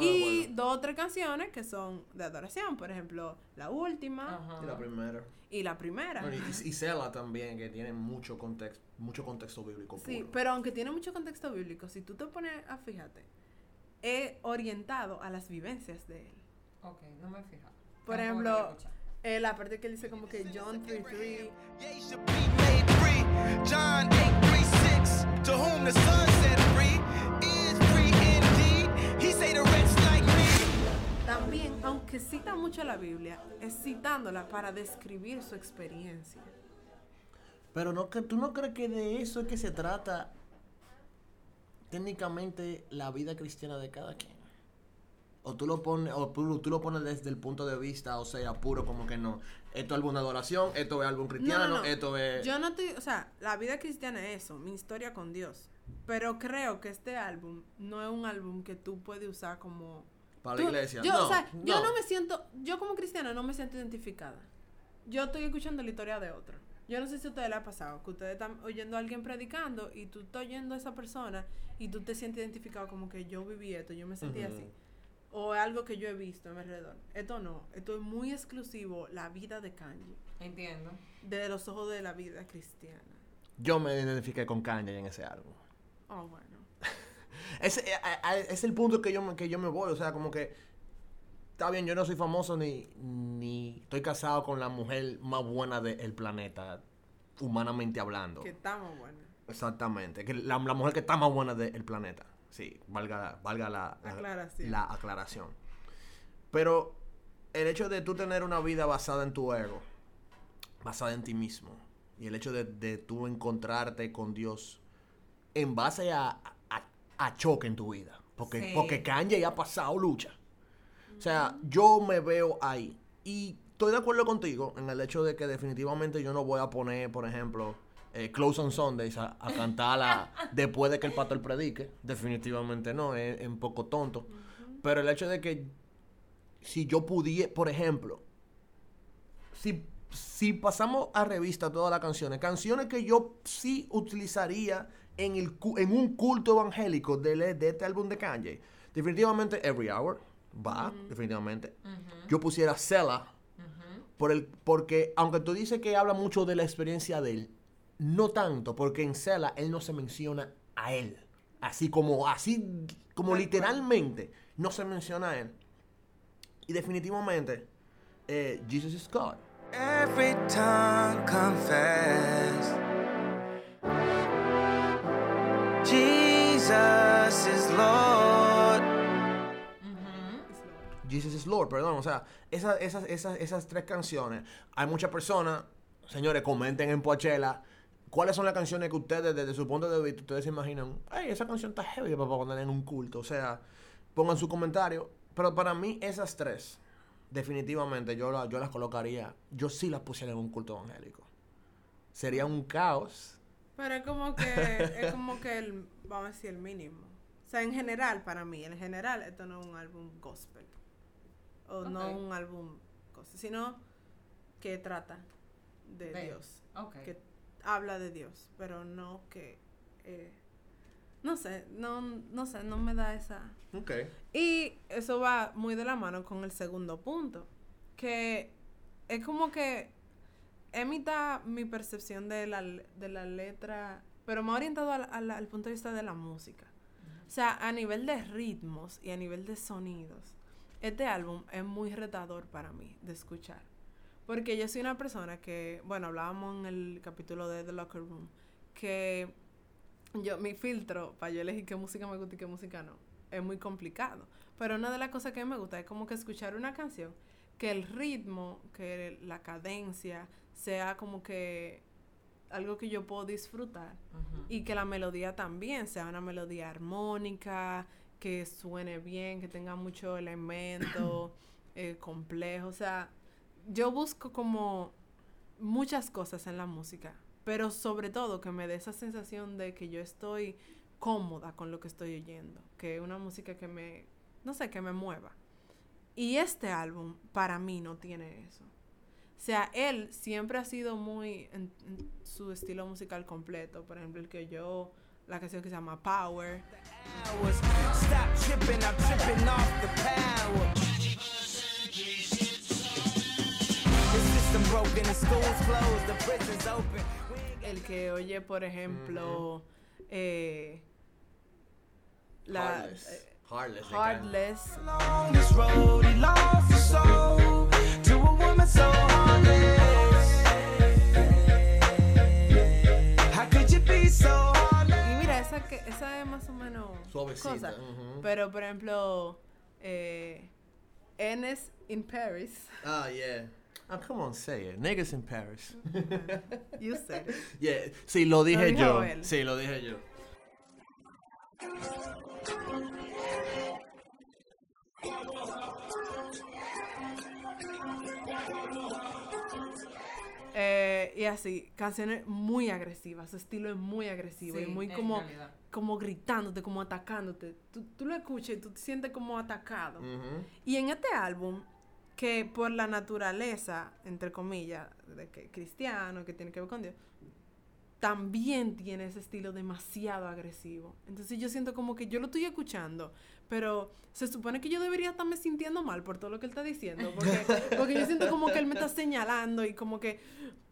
Y dos o tres canciones que son de adoración, por ejemplo, la última. Y la primera. y la primera. Bueno, y, y Sela también, que tiene mucho contexto, mucho contexto bíblico Sí, puro. pero aunque tiene mucho contexto bíblico, si tú te pones a fíjate, es orientado a las vivencias de él. Ok, no me he fijado. Por ejemplo. Eh, la parte que él dice como que John 3.3, Yeah, you should be made free. John 8, 3, 6. To whom the Son set free is free indeed. He say the rich like me. también, aunque cita mucho la Biblia, es citándola para describir su experiencia. Pero no que tú no crees que de eso es que se trata técnicamente la vida cristiana de cada quien. O tú lo pones, o tú, lo pones desde el punto de vista, o sea, puro como que no. Esto es álbum de adoración, esto es álbum cristiano, no, no. esto es. Yo no estoy, o sea, la vida cristiana es eso, mi historia con Dios. Pero creo que este álbum no es un álbum que tú puedes usar como... para Tú- la iglesia. Yo, no, o sea, yo no me siento, yo como cristiana no me siento identificada. Yo estoy escuchando la historia de otro. Yo no sé si a ustedes les ha pasado, que ustedes están oyendo a alguien predicando y tú estás oyendo a esa persona y tú te sientes identificado como que yo viví esto, yo me sentí así. O es algo que yo he visto a mi alrededor. Esto no, esto es muy exclusivo, la vida de Kanye, Entiendo. desde los ojos de la vida cristiana. Yo me identifiqué con Kanye en ese álbum. Oh, bueno. Ese eh, eh, es el punto que yo, me- que yo me voy. O sea, como que. Está bien, yo no soy famoso ni, ni estoy casado con la mujer más buena del planeta, humanamente hablando. Que estamos buenos. Exactamente. Que la, la mujer que está más buena del planeta. Sí, valga, valga la, la- Aclaración. la aclaración. Pero el hecho de tú tener una vida basada en tu ego, basada en ti mismo, y el hecho de, de tú encontrarte con Dios en base a, a, a choque en tu vida. Porque, Sí. porque Kanye ya ha pasado lucha. O sea, yo me veo ahí. Y estoy de acuerdo contigo en el hecho de que definitivamente yo no voy a poner, por ejemplo, eh, Close on Sundays a, a cantarla después de que el pastor predique. Definitivamente no, es, es un poco tonto. Pero el hecho de que si yo pudiera, por ejemplo, si, si pasamos a revista todas las canciones, canciones que yo sí utilizaría en, el, en un culto evangélico de, de este álbum de Kanye, definitivamente Every Hour va, definitivamente. Yo pusiera Sela, por el, porque aunque tú dices que habla mucho de la experiencia de él, no tanto, porque en Sela él no se menciona a él. Así como, así como literalmente no se menciona a él. Y definitivamente, eh, Jesus is God. Every tongue confess Jesus is Lord. Jesus is Lord, perdón. O sea, esas, esas, esas, esas tres canciones. Hay muchas personas, señores, comenten en Poachella. ¿Cuáles son las canciones que ustedes, desde su punto de vista, ustedes se imaginan? Ay, esa canción está heavy para poner en un culto. O sea, pongan su comentario. Pero para mí, esas tres, definitivamente, yo, la- yo las colocaría. Yo sí las pusiera en un culto evangélico. Sería un caos. Pero es como que, es como que el, vamos a decir, el mínimo. O sea, en general, para mí, en general, esto no es un álbum gospel. O no un álbum gospel, sino que trata de, De- Dios. Ok. Que habla de Dios, pero no que... eh, no sé, no, no sé, no me da esa... Ok. Y eso va muy de la mano con el segundo punto, que es como que es mitad mi percepción de la, de la letra, pero más orientado al, al- al punto de vista de la música. O sea, a nivel de ritmos y a nivel de sonidos, este álbum es muy retador para mí de escuchar. Porque yo soy una persona que, bueno, hablábamos en el capítulo de The Locker Room, que yo, mi filtro para yo elegir qué música me gusta y qué música no, es muy complicado. Pero una de las cosas que me gusta es como que escuchar una canción, que el ritmo, que la cadencia, sea como que algo que yo puedo disfrutar y que la melodía también sea una melodía armónica, que suene bien, que tenga mucho elemento eh, complejo. O sea, yo busco como muchas cosas en la música, pero sobre todo que me dé esa sensación de que yo estoy cómoda con lo que estoy oyendo, que una música que me, no sé, que me mueva. Y este álbum para mí no tiene eso. O sea, él siempre ha sido muy en su estilo musical completo. Por ejemplo, el que yo, la canción que se llama Power. El que oye, por ejemplo, eh, la, Heartless. eh, Heartless. de Heartless. along this road, he lost his soul to a woman so heartless. How could you be so heartless? Y mira, esa, que, esa es más o menos Suavecita, cosa. Pero, por ejemplo, eh, Enes in Paris. Ah, yeah. Ah, come on, say it. Niggas in Paris. You said it. Yeah. Sí, lo dije dijo yo. él. Sí, lo dije yo. Eh, y así, canciones muy agresivas, su estilo es muy agresivo y muy como, realidad. como gritándote, como atacándote. Tú, tú lo escuchas y tú te sientes como atacado. Y en este álbum, que por la naturaleza, entre comillas, de que cristiano, que tiene que ver con Dios, también tiene ese estilo demasiado agresivo. Entonces yo siento como que yo lo estoy escuchando, pero se supone que yo debería estarme sintiendo mal por todo lo que él está diciendo, porque, porque yo siento como que él me está señalando y como que,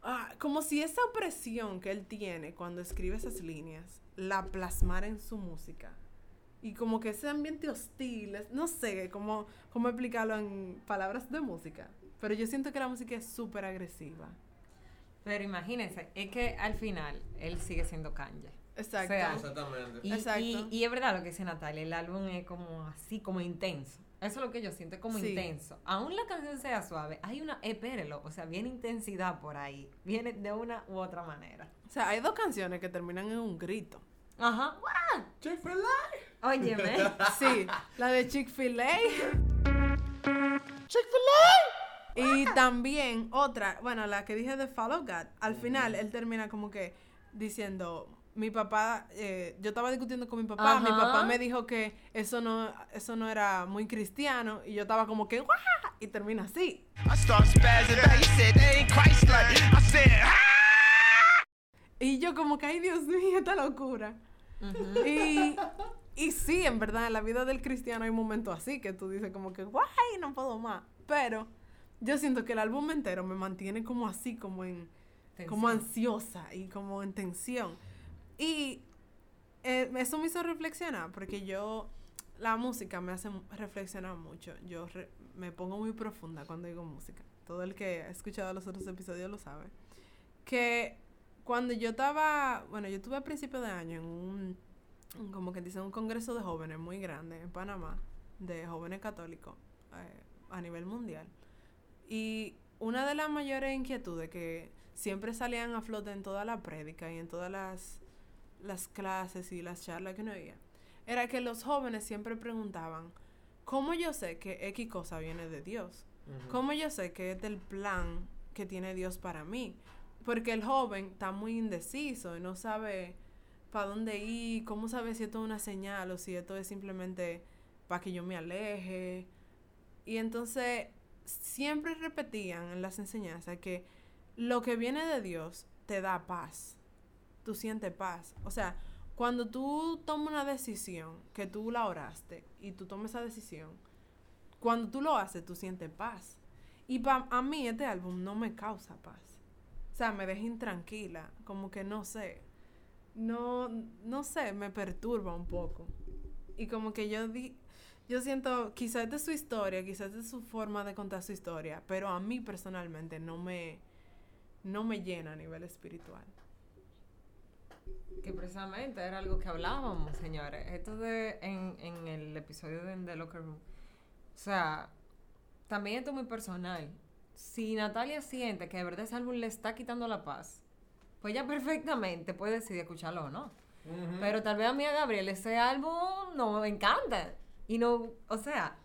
ah, como si esa opresión que él tiene cuando escribe esas líneas, la plasmara en su música. Y como que ese ambiente hostil, es- no sé cómo, cómo explicarlo en palabras de música, pero yo siento que la música es súper agresiva. Pero imagínense, es que al final él sigue siendo Kanye. Exacto. O sea, Exactamente. Y, Exacto. y- y es verdad lo que dice Natalia, el álbum es como así, como intenso. Eso es lo que yo siento, es como Sí. intenso. Aún la canción sea suave, hay una, espérelo, o sea, viene intensidad por ahí. Viene de una u otra manera. O sea, hay dos canciones que terminan en un grito. Ajá. Chick-fil-A. Óyeme. Sí, la de Chick-fil-A Chick-fil-A. y también otra, bueno, la que dije de Follow God. Al final él termina como que diciendo, mi papá, eh, yo estaba discutiendo con mi papá, mi papá me dijo que eso no, eso no era muy cristiano y yo estaba como que, ¡guau! Y termina así. Ah! Y yo como que, ay Dios mío, esta locura. y, y sí, en verdad, en la vida del cristiano hay momentos así que tú dices como que, guay, no puedo más. Pero yo siento que el álbum entero me mantiene como así, como en, como Tensión. ansiosa y como en tensión. Y eh, eso me hizo reflexionar, porque yo, la música me hace reflexionar mucho. Yo re- me pongo muy profunda cuando digo música. Todo el que ha escuchado los otros episodios lo sabe. Que cuando yo estaba, bueno, yo estuve a principio de año en un- como que dice, un congreso de jóvenes muy grande en Panamá, de jóvenes católicos eh, a nivel mundial. Y una de las mayores inquietudes que siempre salían a flote en toda la prédica y en todas las, las clases y las charlas que no había, era que los jóvenes siempre preguntaban, ¿cómo yo sé que X cosa viene de Dios? ¿Cómo yo sé que es del plan que tiene Dios para mí? Porque el joven está muy indeciso y no sabe para dónde ir, cómo sabe si esto es una señal o si esto es simplemente para que yo me aleje. Y entonces siempre repetían en las enseñanzas que lo que viene de Dios te da paz. Tú sientes paz. O sea, cuando tú tomas una decisión, que tú la oraste y tú tomas esa decisión, cuando tú lo haces, tú sientes paz. Y para a mí este álbum no me causa paz. O sea, me deja intranquila, como que no sé. No, no sé, me perturba un poco. Y como que yo di, yo siento, quizás de su historia, quizás de su forma de contar su historia, pero a mí personalmente no me, no me llena a nivel espiritual. Que precisamente era algo que hablábamos, señores. Esto de en, en el episodio de The Locker Room. O sea, también esto es muy personal. Si Natalia siente que de verdad ese álbum le está quitando la paz, pues ella perfectamente puede decidir escucharlo o no. Pero tal vez a mí a Gabriel ese álbum no me encanta. Y no, o sea,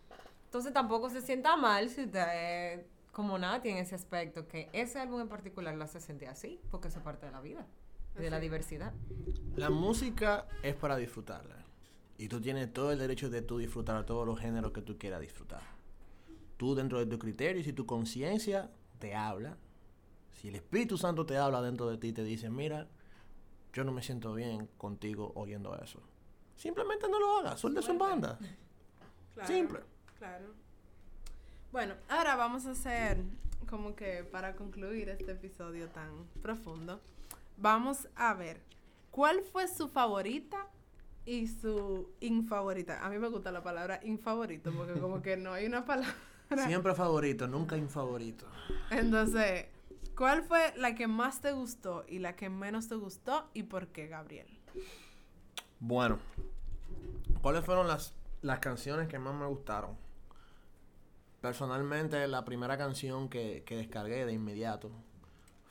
entonces tampoco se sienta mal si usted, como Nati en ese aspecto, que ese álbum en particular lo hace sentir así, porque eso es parte de la vida, y de la diversidad. La música es para disfrutarla. Y tú tienes todo el derecho de tú disfrutar todos los géneros que tú quieras disfrutar. Tú dentro de tus criterios y tu conciencia te habla. Si el Espíritu Santo te habla dentro de ti, te dice, mira, yo no me siento bien contigo oyendo eso. Simplemente no lo hagas, suelta su banda. Claro, Simple. Claro. Bueno, ahora vamos a hacer como que para concluir este episodio tan profundo, vamos a ver cuál fue su favorita y su infavorita. A mí me gusta la palabra infavorito porque como que no hay una palabra. Siempre favorito, nunca infavorito. Entonces, ¿cuál fue la que más te gustó y la que menos te gustó y por qué, Gabriel? Bueno, ¿cuáles fueron las, las canciones que más me gustaron? Personalmente, la primera canción que, que descargué de inmediato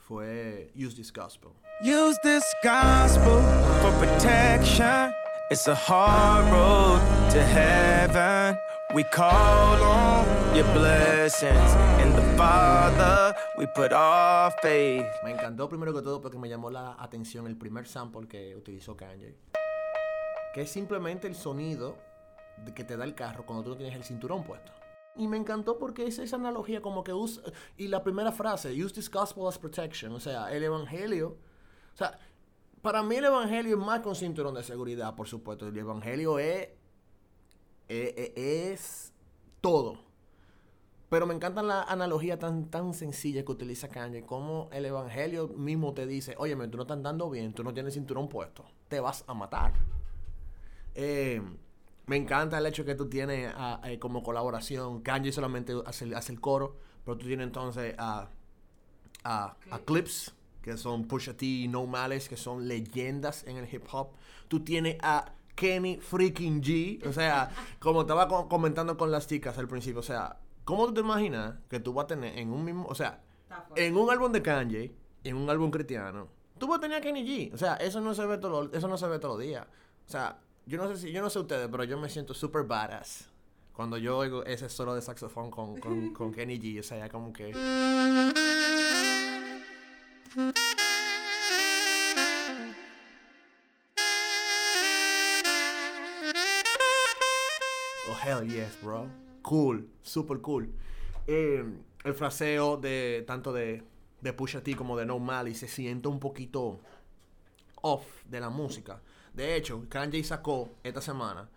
fue Use This Gospel. Use this gospel for protection. It's a hard road to heaven. We call on your blessings. In the Father, we put our faith. Me encantó primero que todo porque me llamó la atención el primer sample que utilizó Kanye. Que es simplemente el sonido que te da el carro cuando tú no tienes el cinturón puesto. Y me encantó porque es esa analogía como que usa... Y la primera frase, use this gospel as protection. O sea, el evangelio... O sea, para mí el evangelio es más un cinturón de seguridad, por supuesto. El evangelio es, es- es todo. Pero me encanta la analogía tan, tan sencilla que utiliza Kanye, como el evangelio mismo te dice, oye, tú no estás andando bien, tú no tienes cinturón puesto, te vas a matar. Eh, me encanta el hecho que tú tienes ah, eh, como colaboración, Kanye solamente hace, hace el coro, pero tú tienes entonces a, a, a Clips, que son Pusha T y No Malice, que son leyendas en el hip hop. Tú tienes a Kenny freaking G, o sea, como estaba co- comentando con las chicas al principio, o sea, ¿cómo tú te imaginas que tú vas a tener en un mismo, o sea, en un álbum de Kanye, en un álbum cristiano, tú vas a tener a Kenny G, o sea, eso no se ve todo, eso no se ve todos los días. O sea, yo no sé si, yo no sé ustedes, pero yo me siento super badass cuando yo oigo ese solo de saxofón con, con, con Kenny G, o sea, ya como que... Oh, hell yes, bro. Cool, super cool. Eh, el fraseo de tanto de, de Pusha T como de No Malice se siente un poquito off de la música. De hecho, Kanye sacó esta semana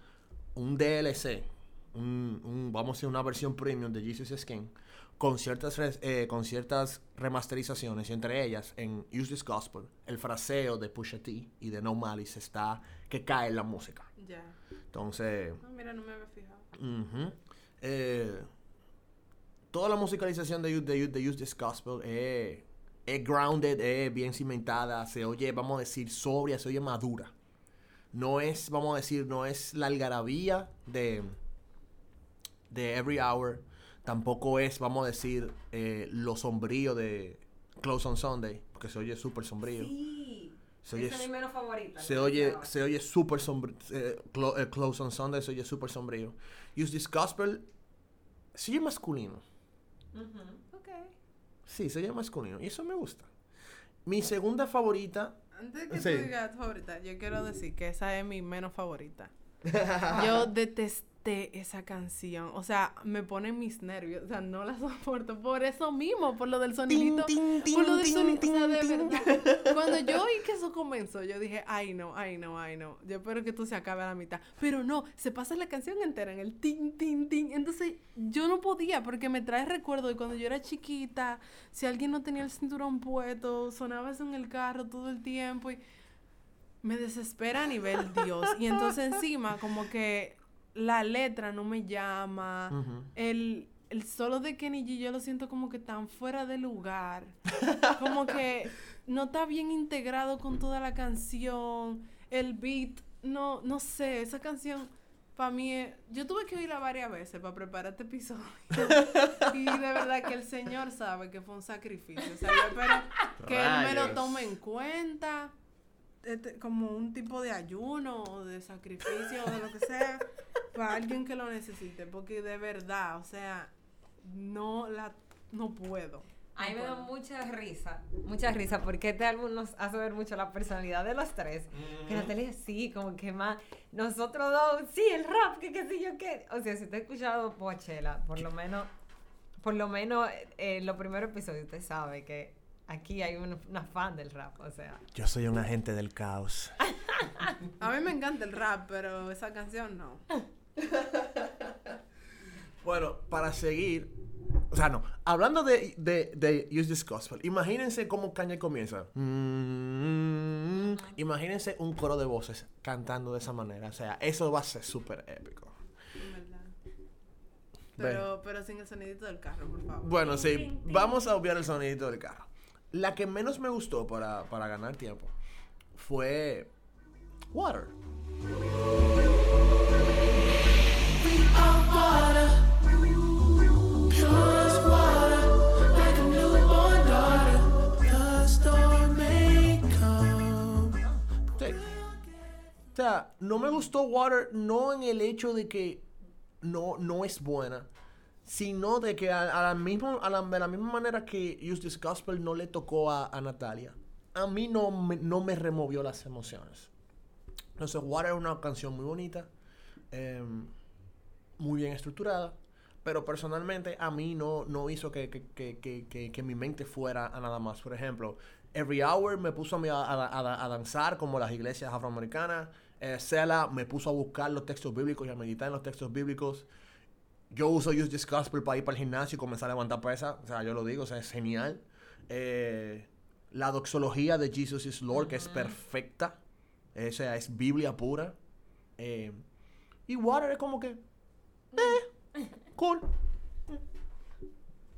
un DLC, un, un- vamos a decir una versión premium de Jesus Skin, con ciertas, eh, con ciertas remasterizaciones, y entre ellas en Use This Gospel, el fraseo de Pusha T y de No Malice está que cae en la música. Ya. Entonces, No, mira, no me había fijado. Eh, toda la musicalización de, Use- de, Use- de Use This Gospel es, es grounded, es bien cimentada, se oye, vamos a decir, sobria, se oye madura. No es, vamos a decir, no es la algarabía de, de Every Hour. Tampoco es, vamos a decir, eh, lo sombrío de Close on Sunday, porque se oye súper sombrío. Sí. Se oye es mi menos favorita. se oye, se oye súper sombrío. Close on Sunday se oye súper sombrío. Use This Gospel se oye masculino. Ok. Sí, se oye masculino. Y eso me gusta. Mi segunda favorita. Antes de que Sí. tú digas tu favorita, yo quiero decir que esa es mi menos favorita. Yo detesté esa canción. O sea, me pone mis nervios. O sea, no la soporto. Por eso mismo, por lo del sonidito. por lo del tin, sonido. O sea, de verdad. Cuando yo oí que eso comenzó, yo dije, ay no, ay no, ay no. Yo espero que esto se acabe a la mitad. Pero no, se pasa la canción entera en el tin, tin, tin. Entonces, yo no podía porque me trae recuerdo de cuando yo era chiquita. Si alguien no tenía el cinturón puesto, sonaba eso en el carro todo el tiempo y me desespera a nivel Dios. Y entonces encima como que la letra no me llama. El, el solo de Kenny G yo lo siento como que tan fuera de lugar. como que no está bien integrado con toda la canción. El beat, no, no sé, esa canción para mí yo tuve que oírla varias veces para preparar este episodio. y de verdad que el Señor sabe que fue un sacrificio. O sea, yo espero que Él me lo tome en cuenta. Este, como un tipo de ayuno o de sacrificio o de lo que sea para alguien que lo necesite porque de verdad o sea no la no puedo A mí me da mucha risa, mucha risa, porque este álbum nos hace ver mucho la personalidad de los tres. Que Natalia sí, como que más, nosotros dos, sí, el rap, que qué sé yo qué. O sea, si usted ha escuchado Poachella, por lo menos, por lo menos eh, en los primeros episodios, usted sabe que aquí hay un- una fan del rap, o sea. Yo soy un agente del caos. a mí me encanta el rap pero esa canción no Bueno, para seguir. O sea, no. Hablando de, de, de Use This Gospel, imagínense cómo Kanye comienza. Mm, imagínense un coro de voces cantando de esa manera. O sea, eso va a ser súper épico. pero pero sin el sonidito del carro por favor Bueno, sí, vamos a obviar el sonidito del carro. La que menos me gustó para, para ganar tiempo fue Water. O sea, no me gustó Water no en el hecho de que no, no es buena, sino de que a, la misma, de la misma manera que Use This Gospel no le tocó a, Natalia, a mí no me, no me removió las emociones. Entonces, Water es una canción muy bonita, em, muy bien estructurada, pero personalmente a mí no, no hizo que, que, que, que, mi mente fuera a nada más. Por ejemplo, Every Hour me puso a, mí a- a- a danzar como las iglesias afroamericanas. Eh, Sela me puso a buscar los textos bíblicos y a meditar en los textos bíblicos. Yo uso Use This Gospel para ir para el gimnasio y comenzar a levantar pesas. O sea, yo lo digo, o sea, es genial. Eh, la doxología de Jesus is Lord, que es perfecta. Eh, o sea, es Biblia pura. Eh, y Water es como que... Eh, cool.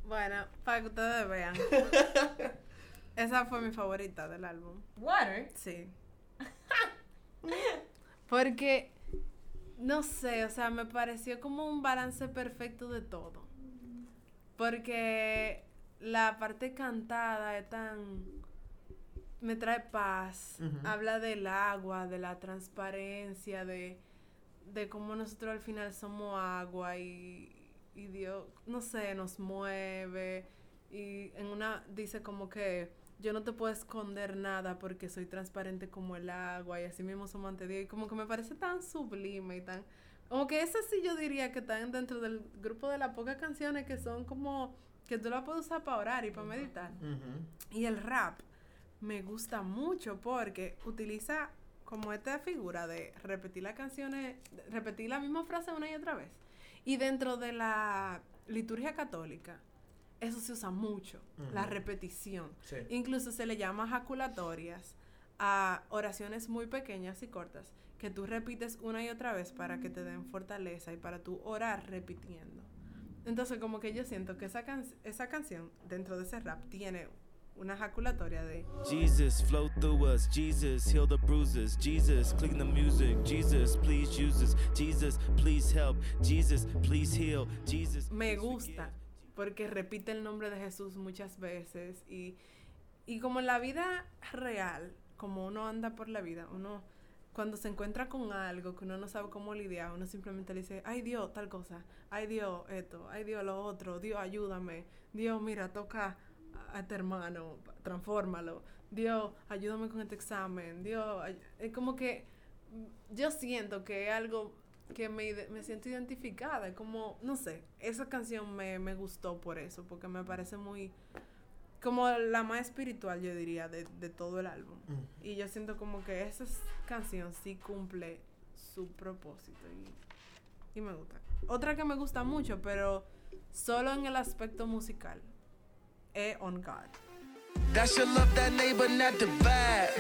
bueno para que ustedes vean esa fue mi favorita del álbum Water. Sí. Porque, no sé, o sea, me pareció como un balance perfecto de todo. Porque la parte cantada es tan... me trae paz. Habla del agua, de la transparencia, de, de cómo nosotros al final somos agua y, y Dios, no sé, nos mueve. Y en una dice como que yo no te puedo esconder nada porque soy transparente como el agua y así mismo somos ante Dios. Y como que me parece tan sublime y tan... Como que esas sí yo diría que están dentro del grupo de las pocas canciones que son como que tú la puedes usar para orar y para meditar. Y el rap me gusta mucho porque utiliza como esta figura de repetir las canciones, repetir la misma frase una y otra vez. Y dentro de la liturgia católica, eso se usa mucho, la repetición. Sí. Incluso se le llama jaculatorias a oraciones muy pequeñas y cortas que tú repites una y otra vez para que te den fortaleza y para tú orar repitiendo. Entonces, como que yo siento que esa, can- esa canción dentro de ese rap tiene una jaculatoria de Jesus, flow through us. Jesus, heal the bruises. Jesus, clean the music. Jesus, please use us. Jesus, please help. Jesus, please heal. Jesus, me gusta forgive. Porque repite el nombre de Jesús muchas veces y, y como en la vida real, como uno anda por la vida, uno cuando se encuentra con algo que uno no sabe cómo lidiar, uno simplemente le dice, ay Dios, tal cosa, ay Dios, esto, ay Dios, lo otro, Dios, ayúdame, Dios, mira, toca a este hermano, transfórmalo, Dios, ayúdame con este examen, Dios, ay-". es como que yo siento que algo que me, me siento identificada, como, no sé, esa canción me, me gustó por eso, porque me parece muy, como la más espiritual, yo diría, de, de todo el álbum. Y yo siento como que esa canción sí cumple su propósito y, y me gusta. Otra que me gusta mucho, pero solo en el aspecto musical, es On God. That should love that neighbor, not divide.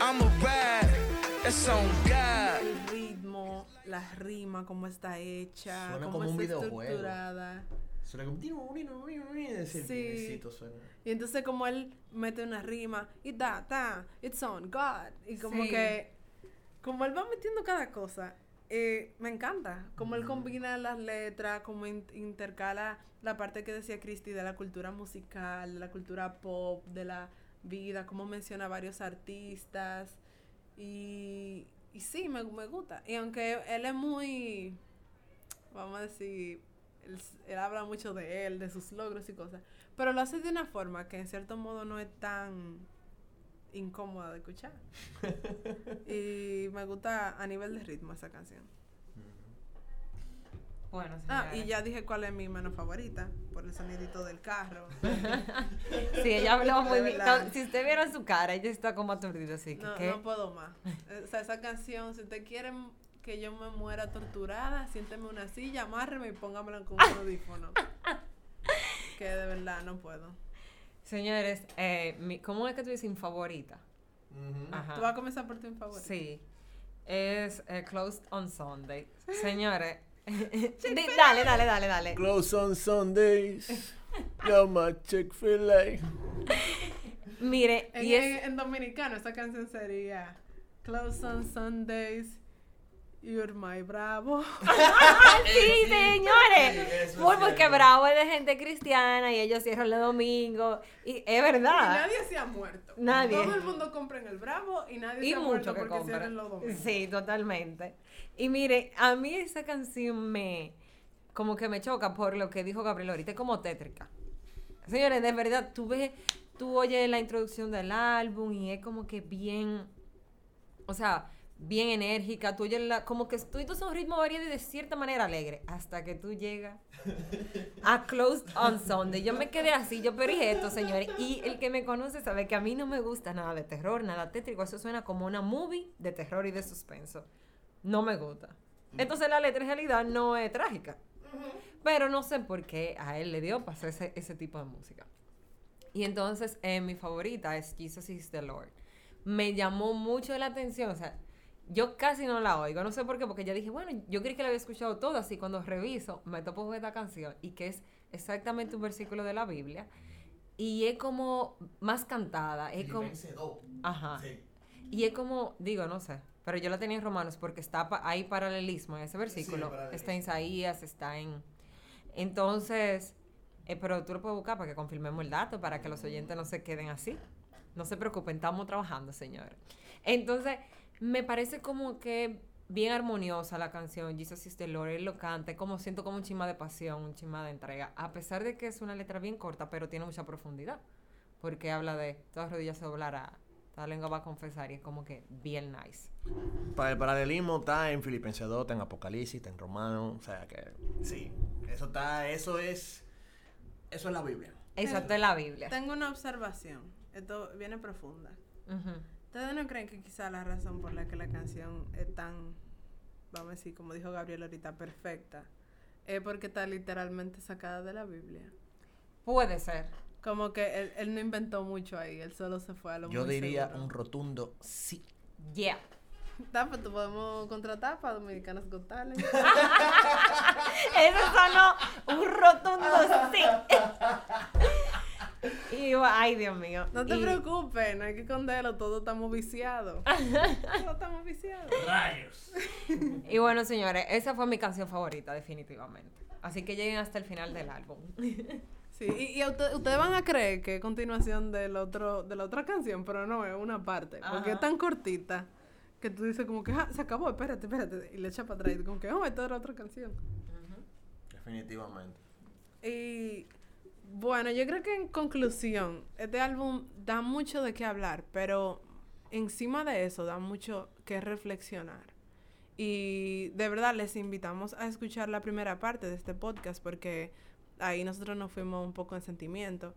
I'm a ride. It's on God. El ritmo, la rima, cómo está hecha, Suena cómo como un está videojuego. estructurada. Suena como... Sí. Sí. suena. Y entonces como él mete una rima y da, da, it's on God. Y como Sí. que, como él va metiendo cada cosa, eh, me encanta. Como él combina las letras, como in- intercala la parte que decía Christy de la cultura musical, de la cultura pop, de la vida, como menciona varios artistas. Y, y sí, me, me gusta. Y aunque él es muy, vamos a decir, él, él habla mucho de él, de sus logros y cosas, pero lo hace de una forma que en cierto modo no es tan incómoda de escuchar. y me gusta a nivel de ritmo esa canción. Bueno, Ah, y ya dije cuál es mi menos favorita, por el sonidito del carro. Sí, ella habló muy bien. No, Si usted viera su cara, ella está como aturdida, así que. No, ¿qué? no puedo más. Eh, O sea, esa canción, si usted quiere que yo me muera torturada, siénteme una silla, amárreme y póngamela con un audífono. que de verdad no puedo. Señores, eh, mi- ¿cómo es que tú dices favorita? Ajá. ¿Tú vas a comenzar por tu favorito? Sí. Es eh, Closed on Sunday. Señores. di- dale, dale, dale, dale. Close on Sundays. Llama Chick-fil-A. Mire, En, y es. en- en dominicano esa canción sería Close on Sundays, You're my bravo. sí, señores. Muy porque. Bravo es de gente cristiana y ellos cierran los domingos. Y es Y verdad. nadie se ha muerto. Nadie. Todo el mundo compra en el bravo y nadie Y se ha mucho muerto que porque compra. cierran los domingos. Sí, totalmente. Y mire, a mí esa canción me. Como que me choca por lo que dijo Gabriel ahorita, es como tétrica. Señores, de verdad, tú ves, tú oyes la introducción del álbum y es como que bien. O sea, bien enérgica. Tú la, como que tú es un ritmo variado y de cierta manera alegre. Hasta que tú llegas a Closed on Sunday. Yo me quedé así, yo pero ¿y esto, señores. Y el que me conoce sabe que a mí no me gusta nada de terror, nada tétrico. Eso suena como una movie de terror y de suspenso. No me gusta. Entonces la letra en realidad no es trágica. Pero no sé por qué a él le dio para hacer ese, ese tipo de música. Y entonces eh, mi favorita es Jesus is the Lord. Me llamó mucho la atención. O sea, yo casi no la oigo. No sé por qué, porque ya dije, bueno, yo creí que la había escuchado toda. Así cuando reviso, me topo con esta canción y que es exactamente un versículo de la Biblia. Y es como más cantada. Es como. Ajá. Y es como, digo, no sé, pero yo la tenía en Romanos porque está pa- hay paralelismo en ese versículo. está en Isaías, está en... Entonces, eh, pero tú lo puedes buscar para que confirmemos el dato, para que los oyentes no se queden así. No se preocupen, estamos trabajando, señores. Entonces, me parece como que bien armoniosa la canción, Jesus is the Lord, él lo canta, como siento como un chima de pasión, un chima de entrega, a pesar de que es una letra bien corta, pero tiene mucha profundidad, porque habla de todas rodillas se doblará, toda lengua va a confesar y es como que bien nice. Para el paralelismo está en Filipenses 2, está en Apocalipsis, está en Romano, o sea que sí, eso está, eso es, eso es la Biblia. Exacto, es la Biblia. Tengo una observación. Esto viene profunda. ¿Ustedes no creen que quizá la razón por la que la canción es tan, vamos a decir, como dijo Gabriel ahorita, perfecta, es porque está literalmente sacada de la Biblia? Puede ser. Como que él, él no inventó mucho ahí, él solo se fue a lo Yo muy diría seguro. un rotundo sí. Yeah. Está, pues, te podemos contratar para Dominicanos Got Talent. Eso sonó un rotundo sí. y yo, ay, Dios mío. No te Y- preocupes, no hay que esconderlo, todos estamos viciados. todos estamos viciados. Rayos. Y bueno, señores, esa fue mi canción favorita, definitivamente. Así que lleguen hasta el final del álbum. Sí, y, y usted- ustedes van a creer que es continuación del otro, de la otra canción, pero no, es una parte, porque es tan cortita que tú dices como que "Ah, se acabó, espérate, espérate, y le echa para atrás, y como que, oh, esto era otra canción. Definitivamente. Y bueno, yo creo que en conclusión, este álbum da mucho de qué hablar, pero encima de eso da mucho que reflexionar. Y de verdad les invitamos a escuchar la primera parte de este podcast porque ahí nosotros nos fuimos un poco en sentimiento.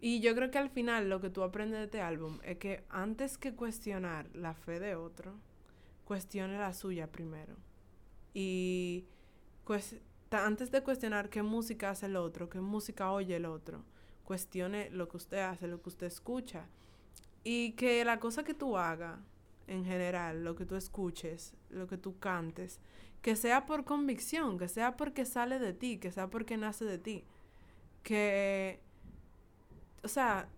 Y yo creo que al final lo que tú aprendes de este álbum es que antes que cuestionar la fe de otro, cuestione la suya primero. Y ta- antes de cuestionar qué música hace el otro, qué música oye el otro, cuestione lo que usted hace, lo que usted escucha. Y que la cosa que tú hagas en general, lo que tú escuches, lo que tú cantes, que sea por convicción, que sea porque sale de ti, que sea porque nace de ti. Que, o sea,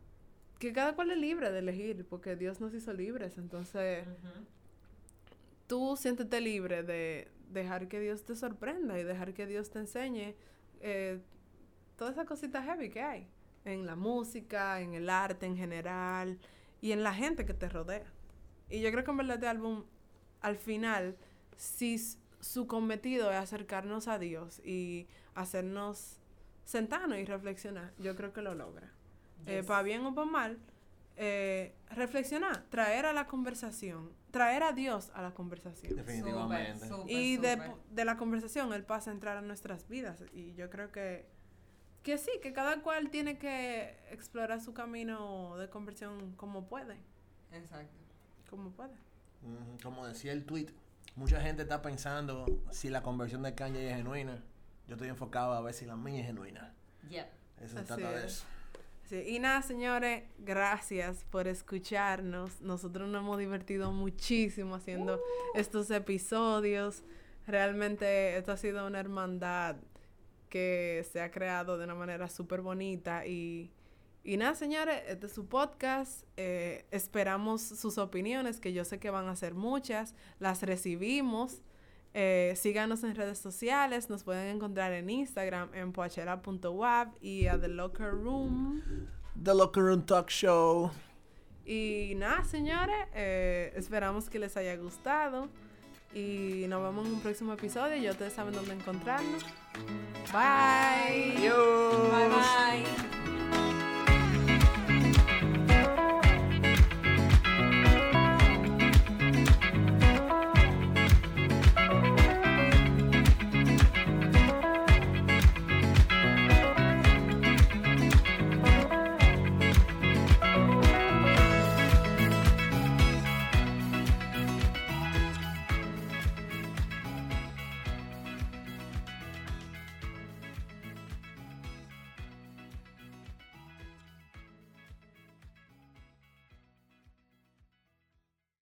que cada cual es libre de elegir, porque Dios nos hizo libres, entonces Ujú. tú siéntete libre de dejar que Dios te sorprenda y dejar que Dios te enseñe eh, todas esas cositas heavy que hay en la música, en el arte en general y en la gente que te rodea. Y yo creo que en verdad este álbum, al final, si su cometido es acercarnos a Dios y hacernos sentarnos y reflexionar, yo creo que lo logra. Yes. para bien o para mal, eh, reflexionar, traer a la conversación, traer a Dios a la conversación. Definitivamente. Y de, de la conversación él pasa a entrar a nuestras vidas. Y yo creo que, que sí, que cada cual tiene que explorar su camino de conversión como puede. Exacto. Como puede. Como decía el tweet, mucha gente está pensando si la conversión de Kanye es genuina. Yo estoy enfocado a ver si la mía es genuina. Yep. Eso se Así trata de es. eso. Sí, y nada, señores, gracias por escucharnos. Nosotros nos hemos divertido muchísimo haciendo estos episodios. Realmente esto ha sido una hermandad que se ha creado de una manera súper bonita. Y, y nada, señores, este es su podcast. Eh, esperamos sus opiniones, que yo sé que van a ser muchas. Las recibimos. Eh, síganos en redes sociales. Nos pueden encontrar en Instagram en poachera.wab y a The Locker Room. The Locker Room Talk Show. Y nada, señores, eh, esperamos que les haya gustado. Y nos vemos en un próximo episodio. Ya ustedes saben dónde encontrarnos. Bye. Adiós. Bye bye.